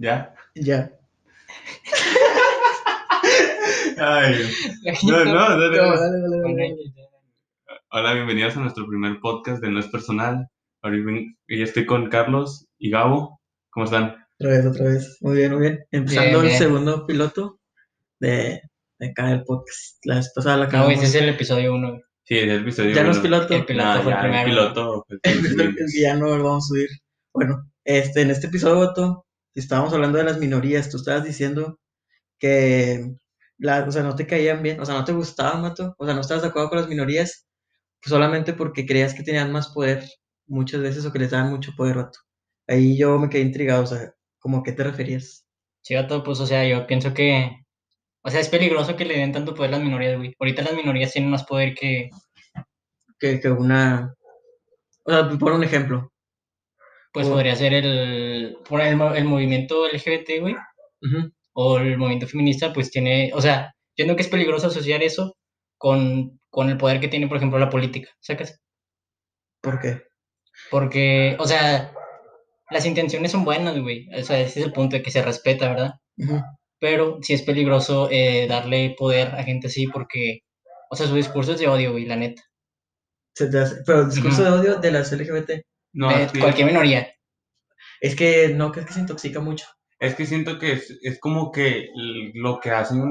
¿Ya? Ya. Ay, no, no, dale, No, dale. Hola, bienvenidos a nuestro primer podcast de No es Personal. Yo estoy con Carlos y Gabo. ¿Cómo están? Otra vez, otra vez. Muy bien, muy bien. Empezando Bien, el segundo piloto de, de acá del podcast. La vez pasada la No, acabamos. güey, ese es el episodio 1. Sí, es el episodio ya no es uno. piloto. El piloto No, fue el ya, piloto. el El, piloto. el que ya no lo vamos a subir. Bueno, este, en este episodio, Estábamos hablando de las minorías. Tú estabas diciendo que, la, o sea, no te caían bien, o sea, no te gustaban, Mato, o sea, no estabas de acuerdo con las minorías, pues solamente porque creías que tenían más poder muchas veces o que les daban mucho poder, Vato. Ahí yo me quedé intrigado, o sea, ¿cómo a qué te referías? Sí, vato, pues, o sea, yo pienso que. O sea, es peligroso que le den tanto poder a las minorías, güey. Ahorita las minorías tienen más poder que. Que, que una, o sea, por un ejemplo. Pues Oh. podría ser el. Por el, el movimiento LGBT, güey. O el movimiento feminista, pues tiene. O sea, yo creo que es peligroso asociar eso con, con el poder que tiene, por ejemplo, la política. ¿Sacas? ¿Por qué? Porque, o sea, las intenciones son buenas, güey. O sea, ese es el punto de que se respeta, ¿verdad? Pero sí es peligroso eh, darle poder a gente así porque, o sea, su discurso es de odio, güey, la neta. Se te hace- pero el discurso de odio de las LGBT No, De es que, cualquier minoría. es que no, que es que se intoxica mucho. es que siento que es, es como que lo que hacen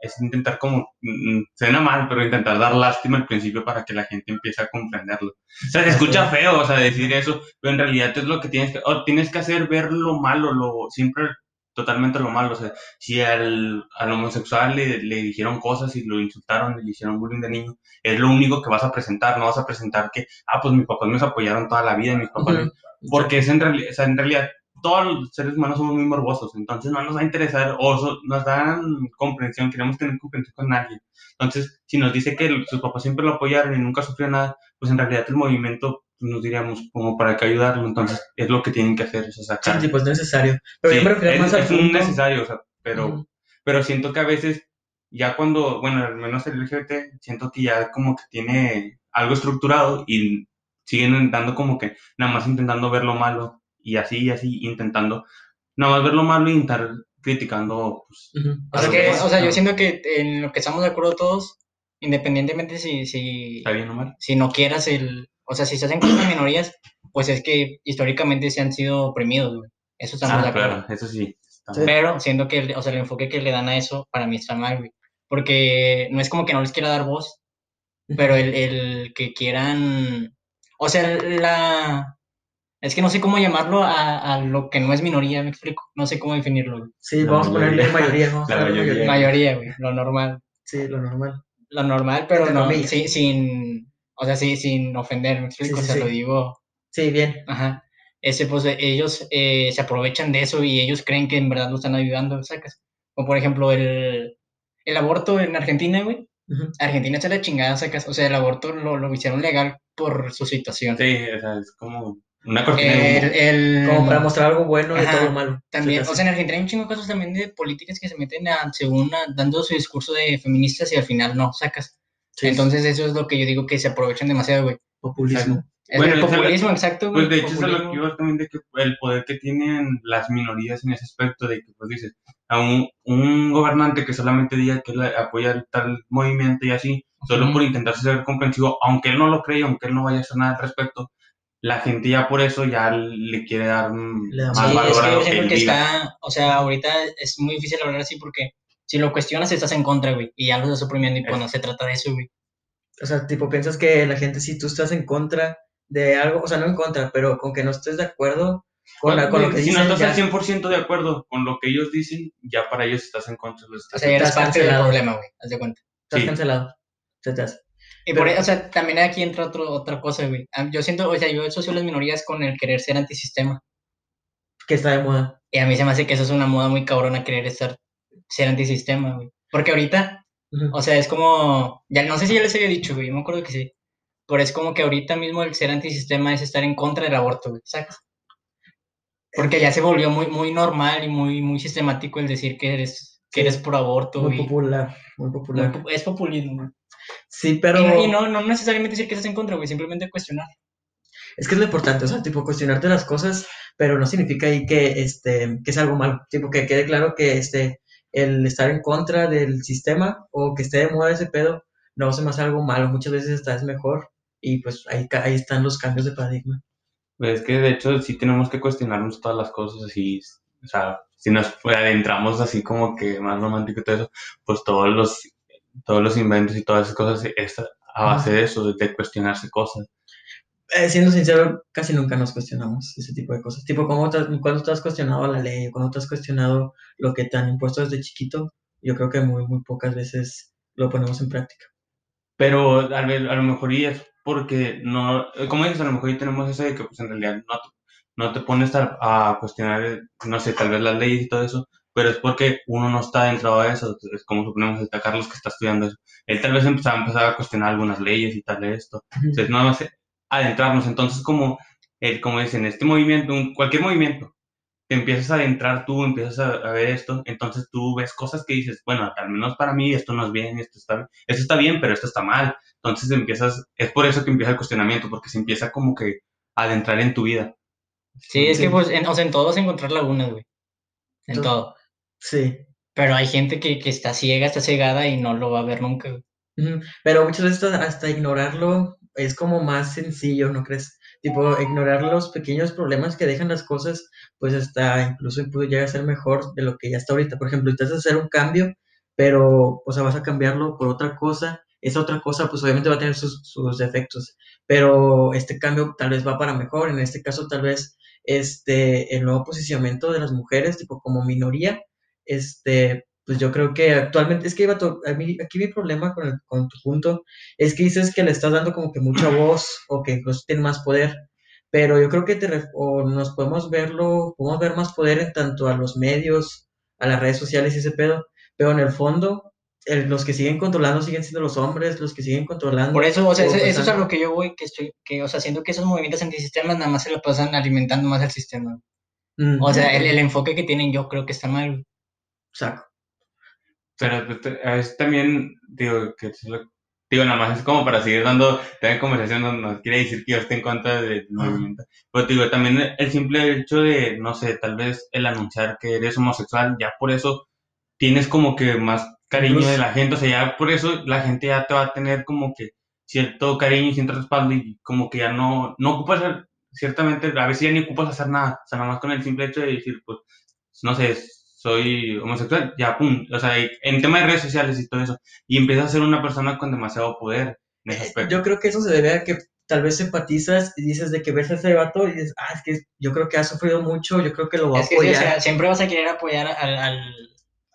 es intentar como, mm, suena mal, pero intentar dar lástima al principio para que la gente empiece a comprenderlo. O sea, se escucha feo, o sea, decir eso, pero en realidad es lo que tienes que, o tienes que hacer ver lo malo, lo, siempre totalmente lo malo, o sea, si al, al homosexual le, le dijeron cosas y lo insultaron, le hicieron bullying de niño, es lo único que vas a presentar, no vas a presentar que, ah, pues mis papás me apoyaron toda la vida, mis papás, Ujú. porque es en, realidad, o sea, en realidad todos los seres humanos somos muy morbosos, entonces no nos va a interesar o so- nos dan comprensión, queremos tener comprensión con nadie. Entonces, si nos dice que sus papás siempre lo apoyaron y nunca sufrió nada, pues en realidad el movimiento nos diríamos como para que ayudarlo, entonces es lo que tienen que hacer, o sea, Sí, sacar. sí, pues no es necesario. Pero Sí, yo me refería es, más al es un punto- necesario, o sea, pero, pero siento que a veces, ya cuando, bueno, al menos el LGBT, siento que ya como que tiene algo estructurado y siguen dando como que nada más intentando ver lo malo y así y así, intentando nada más ver lo malo y estar criticando. Pues. O sea, que, o sea, yo siento que en lo que estamos de acuerdo todos, independientemente si, si, ¿Está bien o mal? si no quieras el, o sea, si se hacen cosas minorías, pues es que históricamente se han sido oprimidos, güey. Eso de Ah, acuerdo. claro, eso sí. está Sí. Pero siento que, o sea, el enfoque que le dan a eso, para mí está mal, güey. Porque no es como que no les quiera dar voz, pero el, el que quieran, o sea, la, es que no sé cómo llamarlo a, a lo que no es minoría, me explico, no sé cómo definirlo, güey. Sí, La vamos a ponerle mayoría. mayoría. Vamos a La ponerle mayoría. Mayoría, güey, lo normal, Sí, lo normal. lo normal, pero no, sin, o sea, sí, sin ofender, me explico, Sí, sí, o sea, sí. lo digo, Sí, bien. ajá, ese, pues, ellos eh, se aprovechan de eso y ellos creen que en verdad lo están ayudando, sacas, como por ejemplo el, el aborto en Argentina, güey. Argentina está la chingada, sacas. O sea, el aborto lo, lo hicieron legal por su situación. Sí, o sea, es como una cortina de El, humo. el- Como para mostrar algo bueno de Ajá, todo lo malo. también, o sea, en Argentina hay un chingo de cosas también de políticas que se meten a, según a- dando su discurso de feministas y al final no, sacas. Sí, Entonces eso es lo que yo digo que se aprovechan demasiado, güey. populismo. Es Bueno, el es populismo, exacto, güey. Pues de hecho es lo que iba también de que el poder que tienen las minorías en ese aspecto de que pues dices a un, un gobernante que solamente diga que él apoya tal movimiento y así solo Ujú. por intentar ser comprensivo aunque él no lo cree aunque él no vaya a hacer nada al respecto la gente ya por eso ya le quiere dar más Sí, valor es a que lo que siento él que diga está, o sea, ahorita es muy difícil hablar así porque si lo cuestionas estás en contra, güey, y ya lo estás oprimiendo y pues Es- no se trata de eso, güey. O sea, tipo, piensas que la gente, si tú estás en contra de algo, o sea, no en contra, pero con que no estés de acuerdo con, la- con lo que si dicen, no estás ya, al 100% de acuerdo con lo que ellos dicen ya para ellos estás en contra los O estás sea, ya eres parte del cancelado. problema, güey, haz de cuenta. estás sí. cancelado. Se te hace. Y Pero- por eso, o sea, también aquí entra otro, otra cosa, güey. Ah, Yo siento, o sea, yo asocio las minorías con el querer ser antisistema. Que está de moda. Y a mí se me hace que eso es una moda muy cabrona, querer estar, ser antisistema, güey. Porque ahorita, Ujú. o sea, es como, ya no sé si ya les había dicho, güey, yo me acuerdo que sí. Pero es como que ahorita mismo el ser antisistema es estar en contra del aborto, güey, ¿sabes? Porque ya se volvió muy, muy normal y muy, muy sistemático el decir que eres, que eres por aborto. Muy popular, muy muy popular. po- es populismo, güey. Sí, pero Y, y no, no necesariamente decir que estás en contra, güey, simplemente cuestionar. Es que es lo importante, o sea, tipo, cuestionarte las cosas, pero no significa ahí que, este, que es algo malo. Tipo, que quede claro que, este, el estar en contra del sistema o que esté de moda ese pedo, no se me hace algo malo. Muchas veces está es mejor y pues ahí, ahí están los cambios de paradigma. Pues es que de hecho sí tenemos que cuestionarnos todas las cosas así, o sea, si nos adentramos así como que más romántico y todo eso, pues todos los, todos los inventos y todas esas cosas es a base de eso, de cuestionarse cosas. Eh, siendo sincero, casi nunca nos cuestionamos ese tipo de cosas. Tipo, ¿cómo te, cuando te has cuestionado la ley, cuando te has cuestionado lo que te han impuesto desde chiquito, yo creo que muy, muy pocas veces lo ponemos en práctica. Pero a, ver, a lo mejor y es porque no, como dices, a lo mejor y tenemos eso de que pues en realidad no te, no te pones a, a cuestionar, no sé, tal vez las leyes y todo eso, pero es porque uno no está dentro de eso, es como suponemos está Carlos que está estudiando eso. Él tal vez empezaba, empezaba a cuestionar algunas leyes y tal de esto. Entonces, no más adentrarnos. Entonces, como, el, como dicen, este movimiento, un- cualquier movimiento, te empiezas a adentrar tú, empiezas a, a ver esto, entonces tú ves cosas que dices, bueno, al menos para mí esto no es bien, esto está bien, esto está bien, pero esto está mal. Entonces empiezas, es por eso que empieza el cuestionamiento, porque se empieza como que a adentrar en tu vida. Sí, es Sí. que pues, en, o sea, en todo vas a encontrar lagunas, güey. En Tú- todo. Sí. Pero hay gente que, que está ciega, está cegada y no lo va a ver nunca, güey. Pero muchas veces hasta ignorarlo es como más sencillo, ¿no crees? Tipo, ignorar los pequeños problemas que dejan las cosas, pues hasta incluso puede llegar a ser mejor de lo que ya está ahorita. Por ejemplo, intentas hacer un cambio, pero, o sea, vas a cambiarlo por otra cosa. Esa otra cosa, pues obviamente va a tener sus, sus defectos, pero este cambio tal vez va para mejor. En este caso, tal vez, este, el nuevo posicionamiento de las mujeres, tipo, como minoría, este, pues yo creo que actualmente, es que Vato, a mí, aquí mi problema con, el- con tu punto es que dices que le estás dando como que mucha voz o que incluso tiene más poder, pero yo creo que te, o nos podemos verlo, podemos ver más poder en tanto a los medios, a las redes sociales y ese pedo, pero en el fondo, el- los que siguen controlando siguen siendo los hombres, los que siguen controlando. Por eso, o sea, eso, eso es a lo que yo voy, que estoy, que, o sea, siento que esos movimientos antisistemas nada más se lo pasan alimentando más al sistema. Mm, O sea, el, el enfoque que tienen yo creo que está mal. güey. Pero veces también, digo, que es lo- digo, nada más es como para seguir dando, tener conversación, no, no quiere decir que yo esté en contra del movimiento. Pero digo, también el simple hecho de, no sé, tal vez el anunciar que eres homosexual, ya por eso tienes como que más cariño de la gente, o sea, ya por eso la gente ya te va a tener como que cierto cariño y cierto respaldo y como que ya no, no ocupas, ciertamente, a veces ya ni ocupas hacer nada, o sea, nada más con el simple hecho de decir, pues, no sé, soy homosexual, ya, pum, o sea, en tema de redes sociales y todo eso, y empiezas a ser una persona con demasiado poder en ese aspecto. Yo creo que eso se debe a que tal vez empatizas y dices de que ves a ese vato y dices, ah, es que yo creo que ha sufrido mucho, yo creo que lo voy a Es que o apoyar. sea, siempre vas a querer apoyar al, al-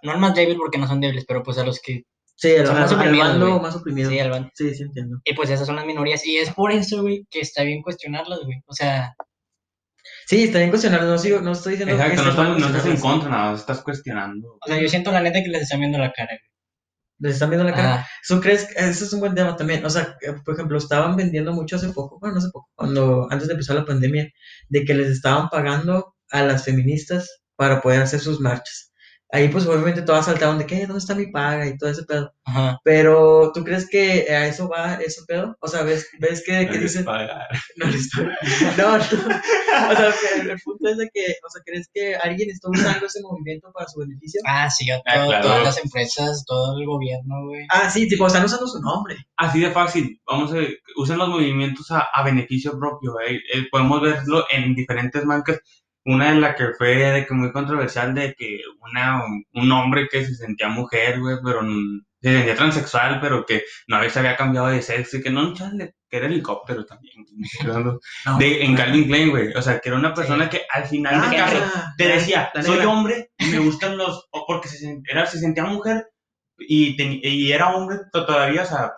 no al más débil porque no son débiles, pero pues a los que, Sí, al, son más al oprimidos, bando más oprimido. sí, al van- Sí, sí, entiendo. Y pues esas son las minorías. Y es por eso, güey, que está bien cuestionarlas, güey. O sea, Sí, está bien cuestionarlo, no, sigo, no estoy diciendo Exacto, que no estás, no estás en contra, nada más estás cuestionando. o sea, yo siento la neta que les están viendo la cara. Les están viendo la cara. Ajá. ¿Tú crees que ese es un buen tema también? O sea, que, por ejemplo, estaban vendiendo mucho hace poco, bueno, no hace poco, cuando antes de empezar la pandemia, de que les estaban pagando a las feministas para poder hacer sus marchas. Ahí pues obviamente todas saltaron de que, ¿dónde está mi paga? y todo ese pedo. Ajá. Pero, ¿tú crees que a eso va ese pedo? O sea, ¿ves, ves que, que No les dicen... pagar. No, les pagan. no, no. O sea, el, el punto es de que, o sea, ¿crees que alguien está usando ese movimiento para su beneficio? Ah, sí, yo- Ah, claro. todas las empresas, todo el gobierno, güey. Ah, sí, tipo, están usando su nombre. Así de fácil, vamos a usen los movimientos a, a beneficio propio. ¿eh? Eh, podemos verlo en diferentes marcas. Una en la que fue de que muy controversial de que una un hombre que se sentía mujer, güey, pero se sentía transexual, pero que no había, se había cambiado de sexo y que no, chale, que era helicóptero también. No. De, en Calvin Klein, güey. O sea, que era una persona que al final Ah, de te decía, la soy negra. hombre y me gustan los, o porque se, era, se sentía mujer y, ten- y era hombre to- todavía, o sea,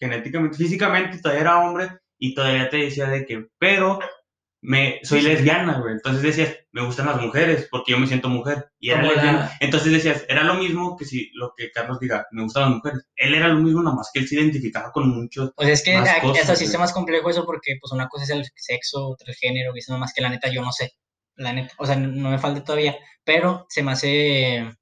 genéticamente, físicamente todavía era hombre y todavía te decía de que, pero me, soy lesbiana, güey. Entonces decías, me gustan las mujeres porque yo me siento mujer y era lesbiana. Entonces decías, era lo mismo que si lo que Carlos diga, me gustan las mujeres. Él era lo mismo, nada más que él se identificaba con muchos. Pues es que Más cosas, hasta sí está güey. más complejo eso porque, pues, una cosa es el sexo, otra el género, y eso nomás que la neta yo no sé. La neta, o sea, no me falta todavía, pero se me hace.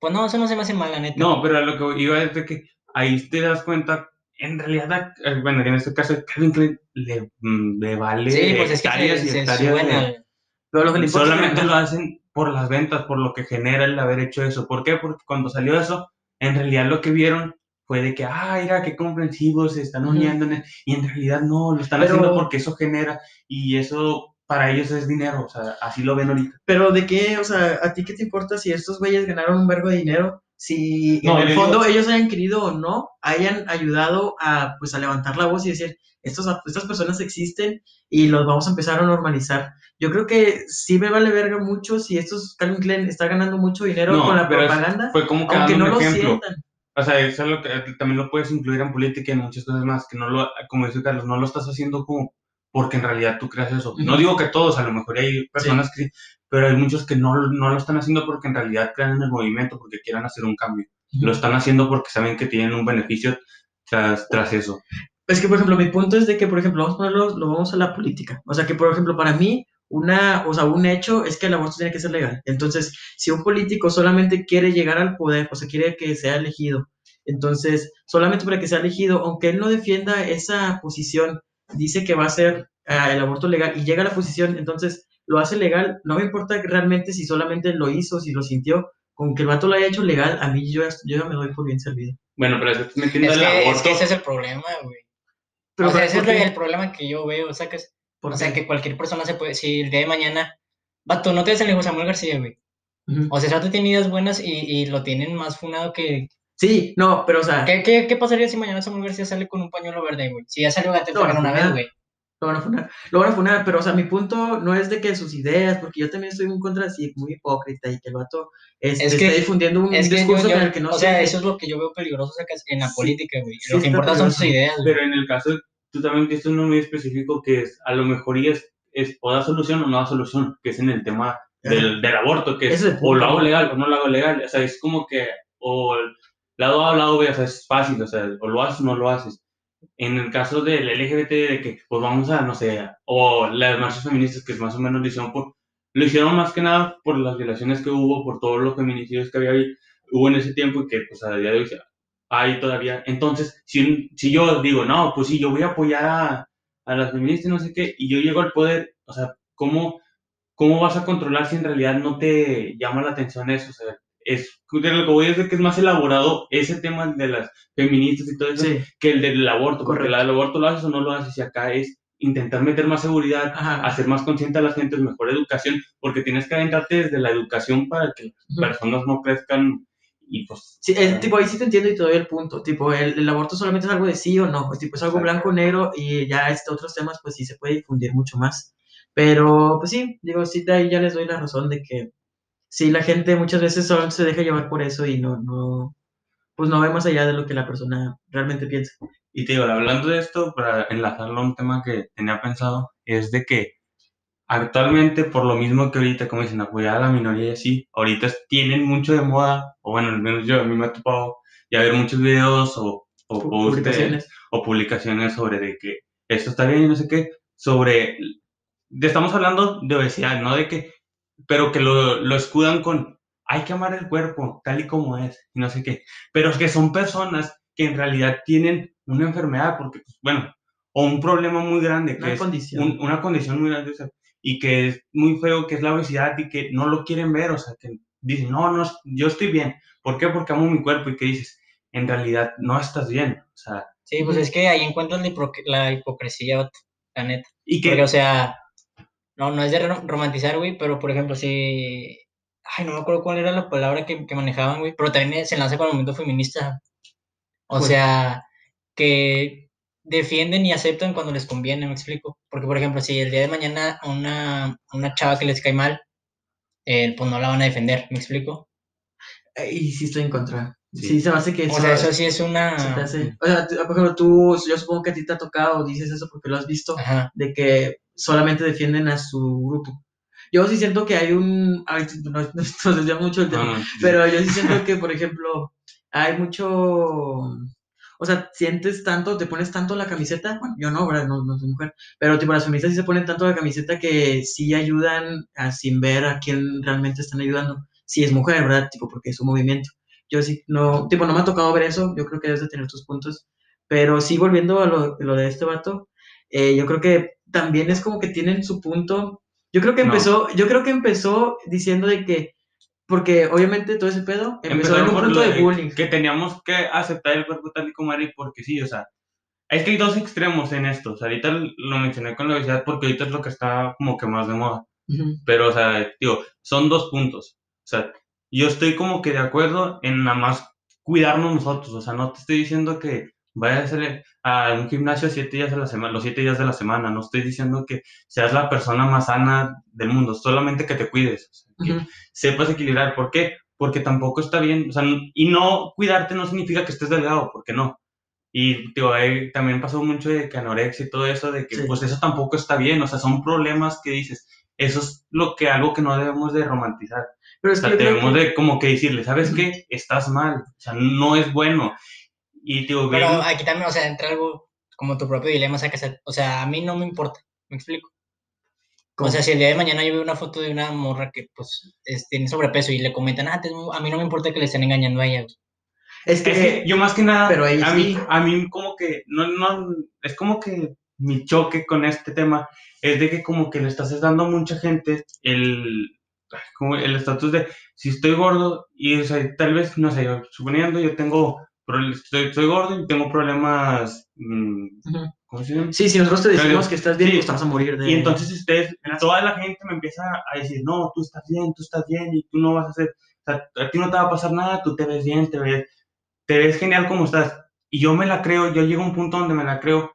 Pues no, eso no se me hace mal, la neta. No, pero a lo que iba es de que ahí te das cuenta en realidad, eh, bueno, en este caso, Calvin Klein le, mm, le vale Sí, pues es que hectáreas se, y hectáreas de- Pero lo que le importa es Solamente lo hacen por las ventas, por lo que genera el haber hecho eso. ¿Por qué? Porque cuando salió eso, en realidad lo que vieron fue de que, ah, mira, qué comprensivos, se están uniendo. en el-". Y en realidad no, lo están Pero- haciendo porque eso genera y eso para ellos es dinero. O sea, así lo ven ahorita. Pero de qué, o sea, ¿a ti qué te importa si estos güeyes ganaron un vergo de dinero? Si No, en el fondo digo- ellos hayan querido o no, hayan ayudado a, pues, a levantar la voz y decir, estos, estas personas existen y los vamos a empezar a normalizar. Yo creo que sí me vale verga mucho si estos Calvin Klein está ganando mucho dinero No, con la propaganda, Fue como que aunque no lo sientan. O sea, eso es lo que también lo puedes incluir en política y en muchas cosas más, que no lo, como dice Carlos, no lo estás haciendo como porque en realidad tú creas eso. No digo que todos, a lo mejor hay personas que, pero hay muchos que no, no lo están haciendo porque en realidad crean en el movimiento, porque quieran hacer un cambio. Lo están haciendo porque saben que tienen un beneficio tras, tras eso. Es que, por ejemplo, mi punto es de que, por ejemplo, vamos a ponerlo, lo vamos a la política. O sea, que, por ejemplo, para mí, una, o sea, un hecho es que el aborto tiene que ser legal. Entonces, si un político solamente quiere llegar al poder, o sea, quiere que sea elegido, entonces, solamente para que sea elegido, aunque él no defienda esa posición, dice que va a ser ah, el aborto legal y llega a la posición, entonces lo hace legal, no me importa realmente si solamente lo hizo, si lo sintió, con que el vato lo haya hecho legal, a mí yo, ya- yo ya me doy por bien servido. Bueno, pero estás metiendo Es el que, es que ese es el problema, güey. Pero, o sea, ¿por ese es el problema que yo veo, sacas. ¿Por O sea, que cualquier persona se puede, si el día de mañana, vato, no te des el hijo Samuel García, güey. O sea, ya tiene ideas buenas y, y lo tienen más funado que... Sí, no, pero o sea, ¿Qué, qué, qué pasaría si mañana Samuel García sale con un pañuelo verde, güey? Si ya salió Gatel también una vez, güey. Lo van a funar, lo van a funar, pero o sea, mi punto no es de que sus ideas, porque yo también estoy en contra así, muy hipócrita y que el vato este, Es que- está difundiendo un Es que yo, discurso yo- con el que no o sea, eso es lo que yo veo peligroso en la Sí. política, güey. Sí, lo que importa son sus ideas, güey. Pero en el caso, tú también diste uno muy específico que es, a lo mejor y es, es o da solución o no da solución, que es en el tema del, del aborto, que es, es o lo hago legal o no lo hago legal. O sea, es como que, o lado A o lado B, o sea, es fácil, o sea, o lo haces o no lo haces. En el caso del LGBT, de que, pues vamos a, no sé, o las marchas feministas que más o menos lo hicieron por, lo hicieron más que nada por las violaciones que hubo, por todos los feminicidios que había hubo en ese tiempo y que, pues, a día de hoy hay todavía. Entonces, si, si yo digo, no, pues sí, yo voy a apoyar a, a las feministas, no sé qué, y yo llego al poder, o sea, ¿cómo, ¿cómo vas a controlar si en realidad no te llama la atención eso? O sea, es, de lo que voy a decir que es más elaborado ese tema de las feministas y todo eso Sí, que el del aborto, porque Correcto. la del aborto lo haces o no lo haces, y acá es intentar meter más seguridad, ajá. hacer más consciente a la gente, mejor educación, porque tienes que adentrarte desde la educación para que las personas no crezcan y pues... Sí, el, tipo, ahí sí te entiendo y te doy el punto. Tipo, el, el aborto solamente es algo de sí o no. Pues, tipo, es algo Exacto. blanco negro y ya este otros temas, pues sí se puede difundir mucho más. Pero, pues sí, digo, sí, de ahí ya les doy la razón de que sí, la gente muchas veces solo se deja llevar por eso y no, no, pues no ve más allá de lo que la persona realmente piensa. Y te digo, hablando de esto, para enlazarlo a un tema que tenía pensado, es de que actualmente, por lo mismo que ahorita, como dicen, apoyar a la minoría y así, ahorita tienen mucho de moda, o bueno, al menos yo, a mí me ha topado ya ver muchos videos o, o Publicaciones. o publicaciones sobre de que esto está bien y no sé qué, sobre, estamos hablando de obesidad, ¿no? De que, pero que lo, lo escudan con, hay que amar el cuerpo tal y como es, y no sé qué, pero que son personas que en realidad tienen una enfermedad, porque, pues, bueno, o un problema muy grande, que Una es condición. un- una condición muy grande, o sea, y que es muy feo, que es la obesidad, y que no lo quieren ver, o sea, que dicen, no, no, yo estoy bien, ¿por qué? Porque amo mi cuerpo, y que dices, en realidad no estás bien, o sea, Sí, pues es que ahí encuentras la, hipoc- la hipocresía, la neta. y que... Porque, o sea, no, no es de ro- romantizar, güey, pero por ejemplo, si. Ay, no me acuerdo cuál era la palabra que, que manejaban, güey, pero también se enlaza con el movimiento feminista. O ¿Cuál? sea, que defienden y aceptan cuando les conviene, me explico. Porque, por ejemplo, si el día de mañana a una, una chava que les cae mal, eh, pues no la van a defender, me explico. Eh, Y sí estoy en contra. Sí. Sí, se me hace que O sea, eso sí es se te una. hace- O sea, tú- por ejemplo, tú, yo supongo que a ti te ha tocado, dices eso porque lo has visto, Ajá. de que solamente defienden a su grupo. Yo sí siento que hay un... Ay, no, no, nos desviamos mucho del tema. no, no, Pero yo sí siento que, por ejemplo, hay mucho. O sea, sientes tanto, te pones tanto la camiseta. Bueno, yo no, ¿verdad? No, no soy mujer. Pero, tipo, las feministas sí se ponen tanto la camiseta que sí ayudan a, sin ver a quién realmente están ayudando. Si es mujer, ¿verdad? Tipo, porque es un movimiento. Yo sí, no, tipo, no me ha tocado ver eso. Yo creo que debes de tener tus puntos. Pero sí, volviendo a lo, lo de este vato, eh, yo creo que también es como que tienen su punto. Yo creo que No. empezó, yo creo que empezó diciendo de que, porque obviamente todo ese pedo empezó en Empezaron un por punto lo de bullying. Que teníamos que aceptar el cuerpo tal y como era y porque sí, o sea, es que hay dos extremos en esto. O sea, ahorita lo mencioné con la obesidad porque ahorita es lo que está como que más de moda. Ujú. Pero, o sea, digo, son dos puntos. O sea, yo estoy como que de acuerdo en nada más cuidarnos nosotros. O sea, no te estoy diciendo que vayas a hacer a un gimnasio siete días a la semana, los siete días de la semana. No estoy diciendo que seas la persona más sana del mundo, solamente que te cuides. O sea, que Ujú. sepas equilibrar. ¿Por qué? Porque tampoco está bien. O sea, y no cuidarte no significa que estés delgado, porque no. Y digo, ahí también pasó mucho de que anorexia y todo eso, de que Sí. pues eso tampoco está bien. O sea, son problemas que dices. Eso es lo que algo que no debemos de romantizar. Pero O es que sea, creo debemos que- de como que decirle, ¿sabes qué? Estás mal. O sea, no es bueno. Y digo, Pero bien- aquí también, o sea, entra algo como tu propio dilema, o sea, que o sea, a mí no me importa, me explico. ¿Cómo? O sea, si el día de mañana yo veo una foto de una morra que, pues, es- tiene sobrepeso y le comentan, ah, te- a mí no me importa que le estén engañando a ella. güey". es que, Es que yo más que nada, pero a, mí, sí. a mí como que, no, no, es como que mi choque con este tema es de que como que le estás dando a mucha gente el, como el estatus de si estoy gordo y o sea, tal vez, no sé, suponiendo yo tengo, estoy, estoy gordo y tengo problemas, mm, Ujú. ¿cómo se llama? sí, si nosotros te decimos Pero- que estás bien, sí. pues te vas a morir de... Y entonces ustedes, toda la gente me empieza a decir, no, tú estás bien, tú estás bien y tú no vas a hacer, o sea, a ti no te va a pasar nada, tú te ves bien, te ves, te ves genial como estás. Y yo me la creo, yo llego a un punto donde me la creo,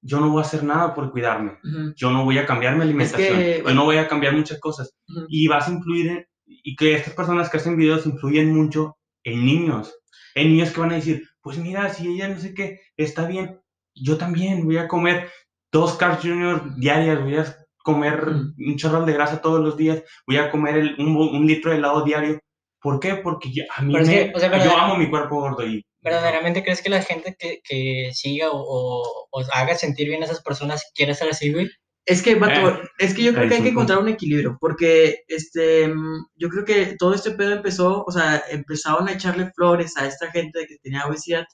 yo no voy a hacer nada por cuidarme, Ujú. yo no voy a cambiar mi alimentación, que, yo bueno. no voy a cambiar muchas cosas. Ujú. Y vas a influir, en- y que estas personas que hacen videos influyen mucho en niños, en niños que van a decir, pues mira, si ella no sé qué, está bien, yo también voy a comer dos Carl Jr. diarias, voy a comer Mm. un chorro de grasa todos los días, voy a comer el- un, litro de helado diario. ¿Por qué? Porque yo, a mí Pero me- que, o sea, yo amo mi cuerpo gordo y ¿Verdaderamente crees que la gente que, que siga o, o, o haga sentir bien a esas personas quiere ser así, güey? Es que, vato, Eh, es que yo creo que hay que encontrar un equilibrio, porque este, yo creo que todo este pedo empezó, o sea, empezaron a echarle flores a esta gente que tenía obesidad,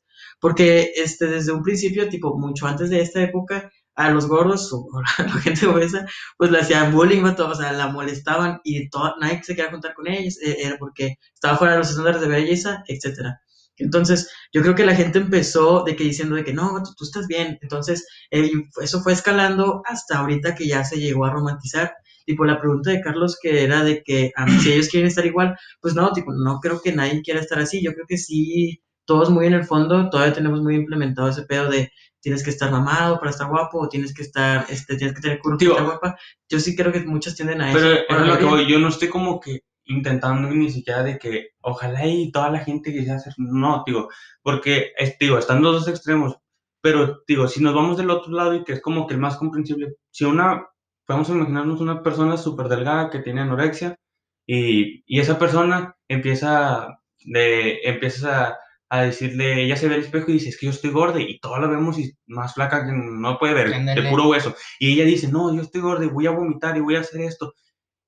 porque este, desde un principio, tipo, mucho antes de esta época, a los gordos o a la gente obesa, pues le hacían bullying, vato, o sea, la molestaban y todo, nadie se quería juntar con ellos, eh, era porque estaba fuera de los estándares de belleza, etcétera. Entonces, yo creo que la gente empezó de que diciendo de que no, tú estás bien. Entonces, eh, eso fue escalando hasta ahorita que ya se llegó a romantizar. Tipo, la pregunta de Carlos que era de que ah, si ellos quieren estar igual, pues no, tipo, no creo que nadie quiera estar así. Yo creo que sí, todos muy en el fondo, todavía tenemos muy implementado ese pedo de tienes que estar mamado para estar guapo, o tienes que estar, este, tienes que tener curva para estar guapa. Yo sí creo que muchos tienden a eso. Pero lo que voy, yo no estoy como que intentando ni siquiera de que ojalá y toda la gente quisiera hacer, no, digo, porque, es, digo, están los dos extremos, pero digo, si nos vamos del otro lado y que es como que el más comprensible, si una, vamos a imaginarnos una persona súper delgada que tiene anorexia y, y esa persona empieza, de, empieza a, decirle, ella se ve al espejo y dice, es que yo estoy gorda y toda la vemos y más flaca que no puede ver, de Ándale. puro hueso. Y ella dice, no, yo estoy gorda y voy a vomitar y voy a hacer esto.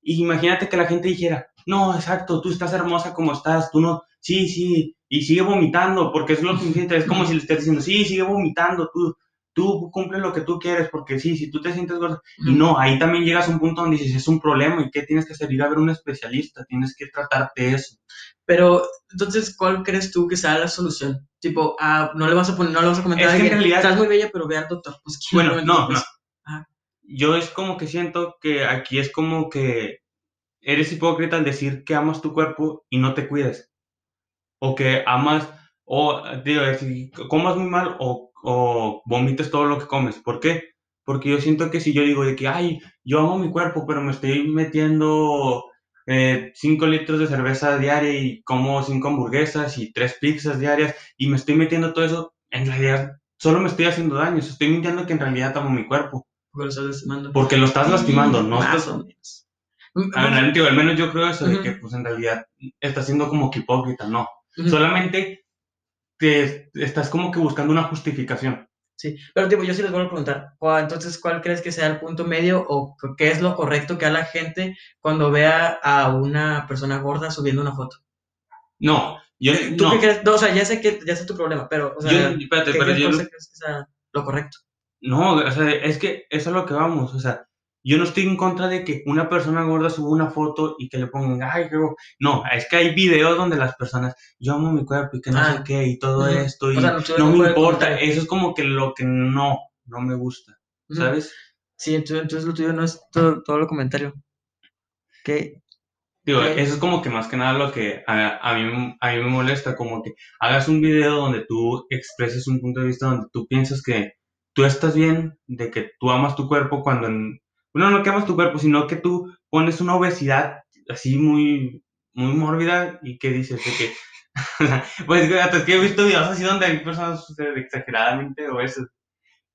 Y imagínate que la gente dijera, no, exacto, tú estás hermosa como estás, tú no, sí, sí, y sigue vomitando, porque es lo que sientes, es como si le estés diciendo, sí, sigue vomitando, tú, tú cumple lo que tú quieres, porque sí, si tú te sientes gorda, y no, ahí también llegas a un punto donde dices, es un problema, ¿y qué tienes que hacer? Ir a ver un especialista, tienes que tratarte eso. Pero, entonces, ¿cuál crees tú que sea la solución? Tipo, ah, no le vas a poner, no le vas a comentar Es a que en realidad- estás muy bella, pero ve al doctor. Pues, ¿quién Bueno, no, no. Ajá. Yo es como que siento que aquí es como que eres hipócrita al decir que amas tu cuerpo y no te cuides. O que amas, o digo, si comas muy mal o, o vomites todo lo que comes. ¿Por qué? Porque yo siento que si yo digo de que, ay, yo amo mi cuerpo, pero me estoy metiendo 5 litros de cerveza diaria y como 5 hamburguesas y 3 pizzas diarias y me estoy metiendo todo eso, en realidad solo me estoy haciendo daño. Estoy mintiendo que en realidad amo mi cuerpo. Porque lo estás lastimando. Porque lo estás lastimando, no Más estás... o menos. Mm, Ah, al menos yo creo eso, de que pues en realidad estás siendo como que hipócrita, no. Solamente te estás como que buscando una justificación. Sí, pero tipo, yo sí les vuelvo a preguntar, ¿cuál- entonces, ¿cuál crees que sea el punto medio o qué es lo correcto que haga la gente cuando vea a una persona gorda subiendo una foto? No, yo ¿Tú no. qué crees? No, o sea, ya sé que ya sé tu problema, pero, o sea, Yo- espérate, ¿qué pero crees yo tú crees que sea lo correcto? No, o sea, es que eso es lo que vamos, o sea, yo no estoy en contra de que una persona gorda suba una foto y que le pongan, ay, qué go-". No, es que hay videos donde las personas, yo amo mi cuerpo y que no Ah. sé qué y todo esto y O sea, no me importa, el- eso es como que lo que no, no me gusta. ¿sabes? Sí, entonces, entonces lo tuyo no es todo, todo lo comentario. ¿Qué? Digo, ¿Qué? eso es como que más que nada lo que a, a mí, a mí me molesta, como que hagas un video donde tú expreses un punto de vista donde tú piensas que tú estás bien, de que tú amas tu cuerpo cuando, en- no que amas tu cuerpo, sino que tú pones una obesidad así muy, muy mórbida y que dices de que, pues es que he visto videos así donde hay personas exageradamente obesas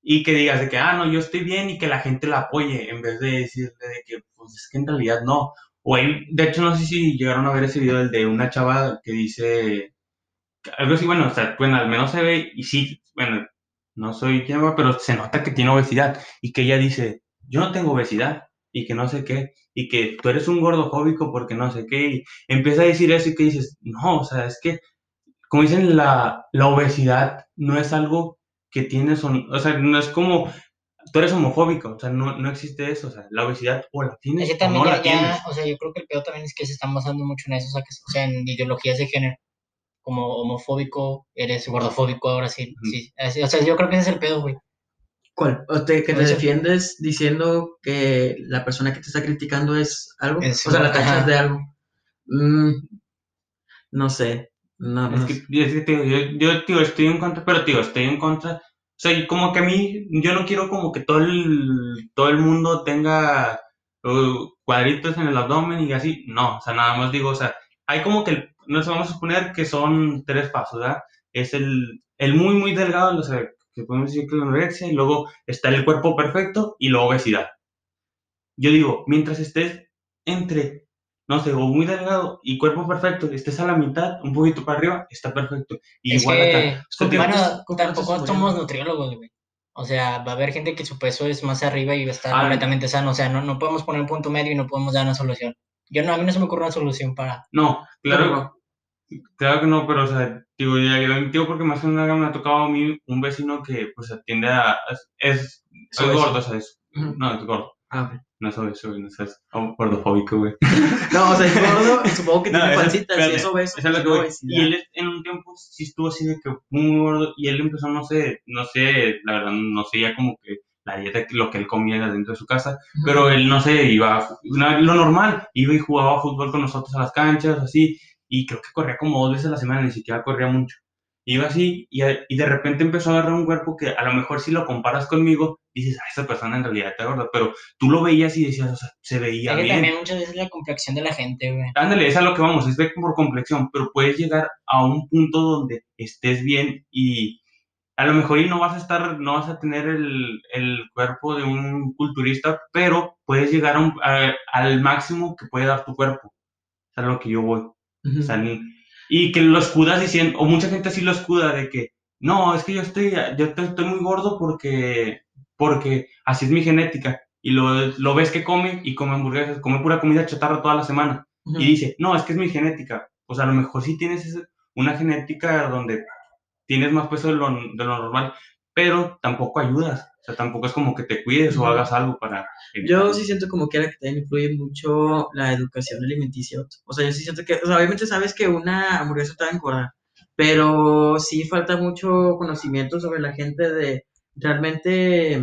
y que digas de que, ah, no, yo estoy bien y que la gente la apoye, en vez de decirle de que, pues es que en realidad no. O de hecho, no sé si llegaron a ver ese video, el de una chava que dice, algo así, bueno, o sea, bueno, al menos se ve, y sí, bueno, no soy quien va, pero se nota que tiene obesidad, y que ella dice, yo no tengo obesidad, y que no sé qué, y que tú eres un gordofóbico porque no sé qué, y empieza a decir eso y que dices, no, o sea, es que, como dicen, la, la obesidad no es algo que tienes, o, sea, no es como, tú eres homofóbico, o sea, no, no existe eso, o sea, la obesidad o la tienes Es que o no ya, la tienes. ya, o sea, yo creo que el peor también es que se están basando mucho en eso, o sea, que, o sea, en ideologías de género. Como homofóbico, eres gordofóbico, ahora sí. Sí. O sea, yo creo que ese es el pedo, güey. ¿Cuál? O te- que te defiendes diciendo que la persona que te está criticando es algo. Es o sea, la tachas de algo. Mm, no sé. No, no Es que, que, tío, yo, yo, tío, estoy en contra, pero, tío, estoy en contra. O sea, como que a mí, yo no quiero como que todo el, todo el mundo tenga uh, cuadritos en el abdomen y así. No, o sea, nada más digo, o sea, hay como que, nos vamos a suponer que son tres pasos, ¿verdad? Es el, el muy, muy delgado, o sea, que podemos decir que es la anorexia, y luego está el cuerpo perfecto y la obesidad. Yo digo, mientras estés entre, no sé, o muy delgado y cuerpo perfecto, estés a la mitad, un poquito para arriba, está perfecto. Y Es igual que, acá. O sea, tío, bueno, ¿cómo te tampoco somos nutriólogos, güey. O sea, va a haber gente que su peso es más arriba y va a estar Ah. completamente sano. O sea, no, no podemos poner un punto medio y no podemos dar una solución. Yo no, a mí no se me ocurre una solución para... No, claro, Pero- claro que no, pero, o sea, digo, ya, yo entiendo porque más que nada me ha tocado a mí un vecino que, pues, atiende a, es, es, gordo, o sea, es, no, es gordo, Ah, ok. no es obeso, güey, no es oh, gordofóbico, güey. No, o sea, es gordo supongo que No, tiene pancita. Si es obeso, eso es lo que voy. Y él en un tiempo sí estuvo así de que muy gordo y él empezó, no sé, no sé, la verdad, no sé ya como que la dieta, lo que él comía dentro de su casa, pero él, no sé, iba, una- lo normal, iba y jugaba fútbol con nosotros a las canchas, así, y creo que corría como dos veces a la semana, ni siquiera corría mucho. Iba así, y, a- y de repente empezó a agarrar un cuerpo que a lo mejor si lo comparas conmigo, dices, ah, esa persona en realidad está gorda, pero tú lo veías y decías, o sea, se veía Es que bien. también muchas veces la complexión de la gente, güey. Ándale, es a lo que vamos, es ver por complexión, pero puedes llegar a un punto donde estés bien y a lo mejor y no vas a estar, no vas a tener el, el cuerpo de un culturista, pero puedes llegar a un- a- al máximo que puede dar tu cuerpo. Es a lo que yo voy. O sea, ni- y que lo escudas diciendo, o mucha gente así lo escuda de que, no, es que yo estoy, yo estoy, muy gordo porque, porque así es mi genética. Y lo, lo ves que come y come hamburguesas, come pura comida chatarra toda la semana y dice, no, es que es mi genética. Pues a lo mejor sí tienes una genética donde tienes más peso de lo, de lo normal, pero tampoco ayudas. O sea, tampoco es como que te cuides o hagas algo para... Yo sí siento como quiera que también influye mucho la educación alimenticia. O sea, yo sí siento que, o sea, obviamente sabes que una hamburguesa te va a engordar, pero sí falta mucho conocimiento sobre la gente de realmente,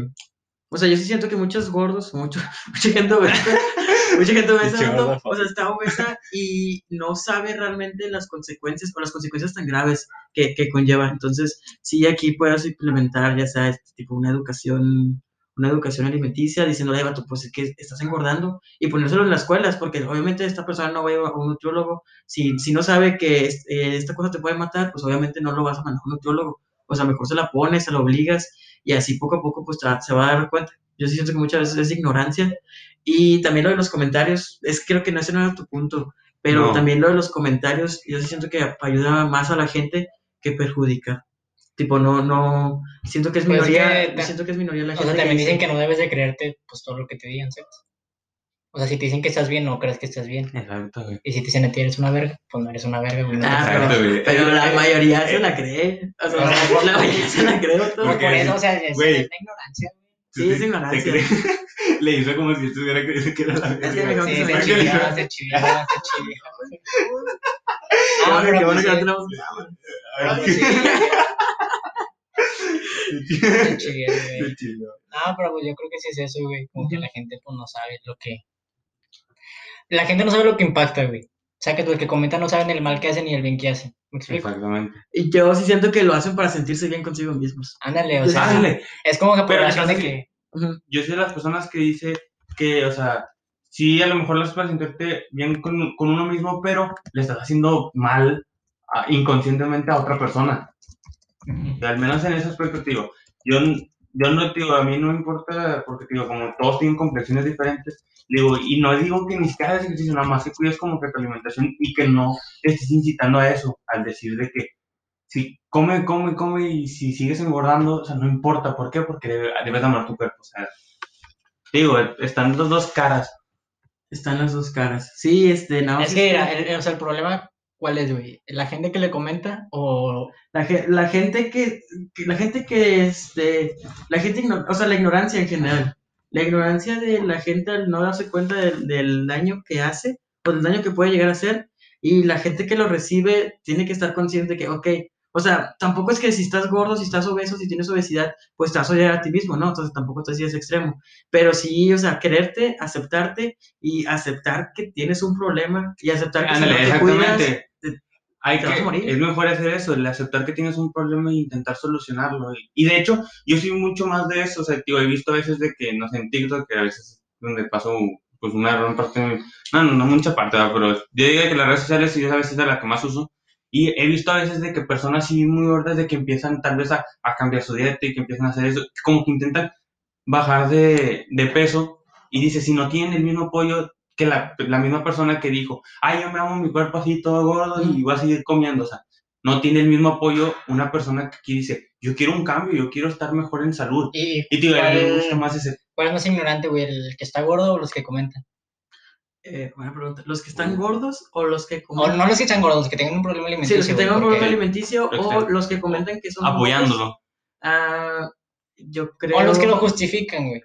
o sea, yo sí siento que muchos gordos, mucho, mucha gente obesa, mucha gente obesa, ¿no? o sea, está obesa y no sabe realmente las consecuencias o las consecuencias tan graves que, que conlleva. Entonces, sí, aquí puedes implementar, ya sea este tipo, una educación una educación alimenticia, diciéndole, vato, pues es que estás engordando, y ponérselo en las escuelas, porque obviamente esta persona no va a ir a un nutriólogo, si, si no sabe que eh, esta cosa te puede matar, pues obviamente no lo vas a mandar a un nutriólogo, o sea, mejor se la pones, se la obligas, y así poco a poco pues se va a dar cuenta. Yo sí siento que muchas veces es ignorancia, y también lo de los comentarios, es creo que no ese no era tu punto, pero No. también lo de los comentarios, yo sí siento que ayuda más a la gente que perjudica. Tipo, no, no, siento que es Pues es minoría, que siento que es minoría la O gente sea, también dice- dicen que no debes de creerte pues todo lo que te digan, ¿sabes? O sea, si te dicen que estás bien, no crees que estás bien. Exacto, güey. Y si te dicen ti eres una verga, pues no eres una verga, güey. no Ah, Exacto, güey. Pero la mayoría se la cree. O sea, la mayoría se la cree. todo. Por eso, o sea, es, güey. es la ignorancia, güey. Sí, es Te ignorancia. Le hizo como si estuviera creyendo que era la Es que verga. mejor Sí, que se chiviaba, se chiviaba, se. Qué Ah, bueno, pero qué bueno pues que no tenemos pero Ay, pues se chiviaba, güey. No, pero pues yo creo que sí es eso, güey. Como que la gente pues no sabe lo que... La gente no sabe lo que impacta, güey. O sea, que los que comentan no saben el mal que hacen ni el bien que hacen. ¿Me explico? Exactamente. Y yo sí siento que lo hacen para sentirse bien consigo mismos. Ándale, o sea, Ándale. es como que por la entonces- que... Yo soy de las personas que dice que, o sea, sí, a lo mejor lo haces para sentirte bien con, con uno mismo, pero le estás haciendo mal inconscientemente a otra persona. Y al menos en ese aspecto, te digo, yo, yo no te digo, a mí no me importa, porque digo, como todos tienen complexiones diferentes, digo, y no digo que ni siquiera hagas ejercicio, nada más que cuides como que tu alimentación y que no te estés incitando a eso, al decir de que si come, come, come y si sigues engordando, o sea, no importa, ¿por qué? Porque debe- debes amar tu cuerpo, o sea, digo, están las dos caras, Están las dos caras. Sí, este, no. Es sí, que, mira, el, o sea, el problema, ¿cuál es, güey? ¿La gente que le comenta o...? La, ge- la gente que, que- la gente que, este, la gente, o sea, la ignorancia en general, la ignorancia de la gente al no darse cuenta del, del daño que hace o del daño que puede llegar a hacer y la gente que lo recibe tiene que estar consciente que, ok, o sea, tampoco es que si estás gordo, si estás obeso, si tienes obesidad, pues te vas a odiar a ti mismo, ¿no? Entonces tampoco así ese extremo, pero sí, o sea, quererte, aceptarte y aceptar que tienes un problema y aceptar que si no Ándale, te cuidas, te- Hay te vas a que, morir. es mejor hacer eso, el aceptar que tienes un problema e intentar solucionarlo. Y, y de hecho, yo soy mucho más de eso. O sea, tío, he visto a veces de que, no sé, en TikTok, que a veces donde paso pues una gran parte, de- no, no, no mucha parte, pero yo diría que las redes sociales sí es a veces de la que más uso. Y he visto a veces de que personas así muy gordas de que empiezan tal vez a, a cambiar su dieta y que empiezan a hacer eso, como que intentan bajar de, de peso y dice, si no tienen el mismo apoyo que la, la misma persona que dijo, ay, yo me amo mi cuerpo así todo gordo y voy a seguir comiendo, o sea, no tiene el mismo apoyo una persona que aquí dice, yo quiero un cambio, yo quiero estar mejor en salud. Y, Y tío, a mí me ¿Cuál- gusta más ese, ¿Cuál es más ignorante, güey? ¿El que está gordo o los que comentan? Eh, buena pregunta. ¿Los que están gordos o los que O comentan? no los que están gordos, los que tengan un problema Sí, alimenticio. los que tengan un problema alimenticio o los que comentan que son apoyándolo. Ah, yo creo. O los que lo justifican, güey.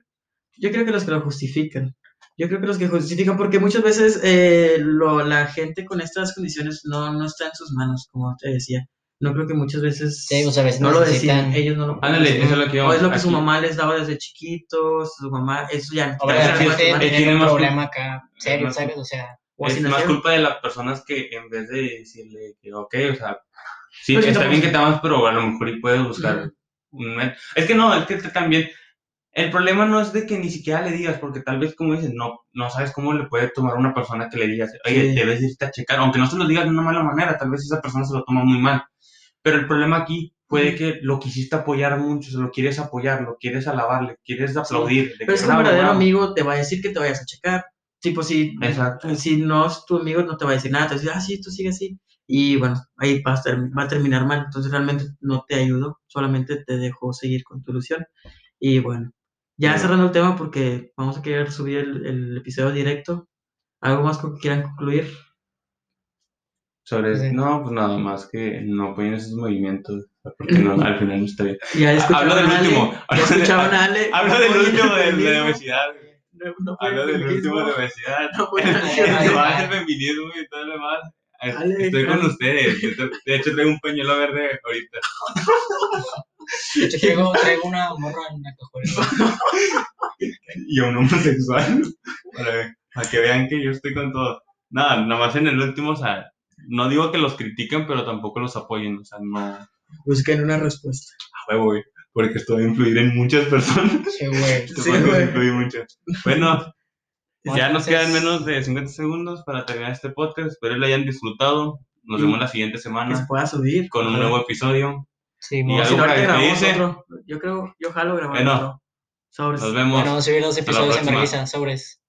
Yo creo que los que lo justifican. Yo creo que los que justifican, porque muchas veces eh, lo- la gente con estas condiciones no, no está en sus manos, como te decía. No creo que muchas veces Sí, o sea, a veces no lo necesitan... deciden, ellos no lo Ándale, eso es lo que O es lo que su mamá les daba desde chiquitos, su mamá, eso ya. O que tiene un más problema acá, serio, más- ¿sabes? O sea, o es más culpa de las personas que en vez de decirle que, ok, o sea, sí, Pues está bien que te amas, pero a lo mejor y puedes buscar un Es que no, es que también, el problema no es de que ni siquiera le digas, porque tal vez, como dices, no, no sabes cómo le puede tomar a una persona que le digas, oye, Sí. debes irte a checar, aunque no se lo digas de una mala manera, tal vez esa persona se lo toma muy mal. Pero el problema aquí puede Ujú. que lo quisiste apoyar mucho, se lo quieres apoyar, lo quieres alabar, le quieres aplaudir. Pero es que, un "Bravo, verdadero bravo". amigo te va a decir que te vayas a checar. Tipo, si, Exacto. si no es tu amigo, no te va a decir nada. Te va a decir, ah, sí, tú sigue así. Y bueno, ahí va a, estar- va a terminar mal. Entonces realmente no te ayudó, solamente te dejó seguir con tu ilusión. Y bueno, ya cerrando el tema, porque vamos a querer subir el, el episodio directo. ¿Algo más que quieran concluir? Sobre Sí. no, pues nada más que no apoyen esos movimientos, porque no, al final no está bien. Ya Hablo del Ale, último. Ya Hablo de- escucharon a Ale. Hablo no del último de, de obesidad. No, no Hablo el del último de obesidad. no el feminismo y todo lo demás. Ale, Estoy con ustedes. De hecho, traigo un pañuelo verde ahorita. de hecho, traigo, una morra en la cajuela. Y a un homosexual. Para, para que vean que yo estoy con todo. Nada, nada más en el último, o sea, no digo que los critiquen, pero tampoco los apoyen. O sea, no. A Busquen una respuesta. huevo, güey. Porque esto va a influir en muchas personas. Sí, güey. Sí, podcast güey. influye mucho. Bueno, ya nos Entonces- quedan menos de 50 segundos para terminar este podcast. Espero lo hayan disfrutado. Nos vemos la siguiente Que se semana pueda subir. con un nuevo episodio. Sí, Y algo Si no, para despedirse. Yo creo, yo jalo grabar Bueno. otro. Sobres. Nos vemos. Bueno, vamos a subir dos episodios en. Marisa, sobres.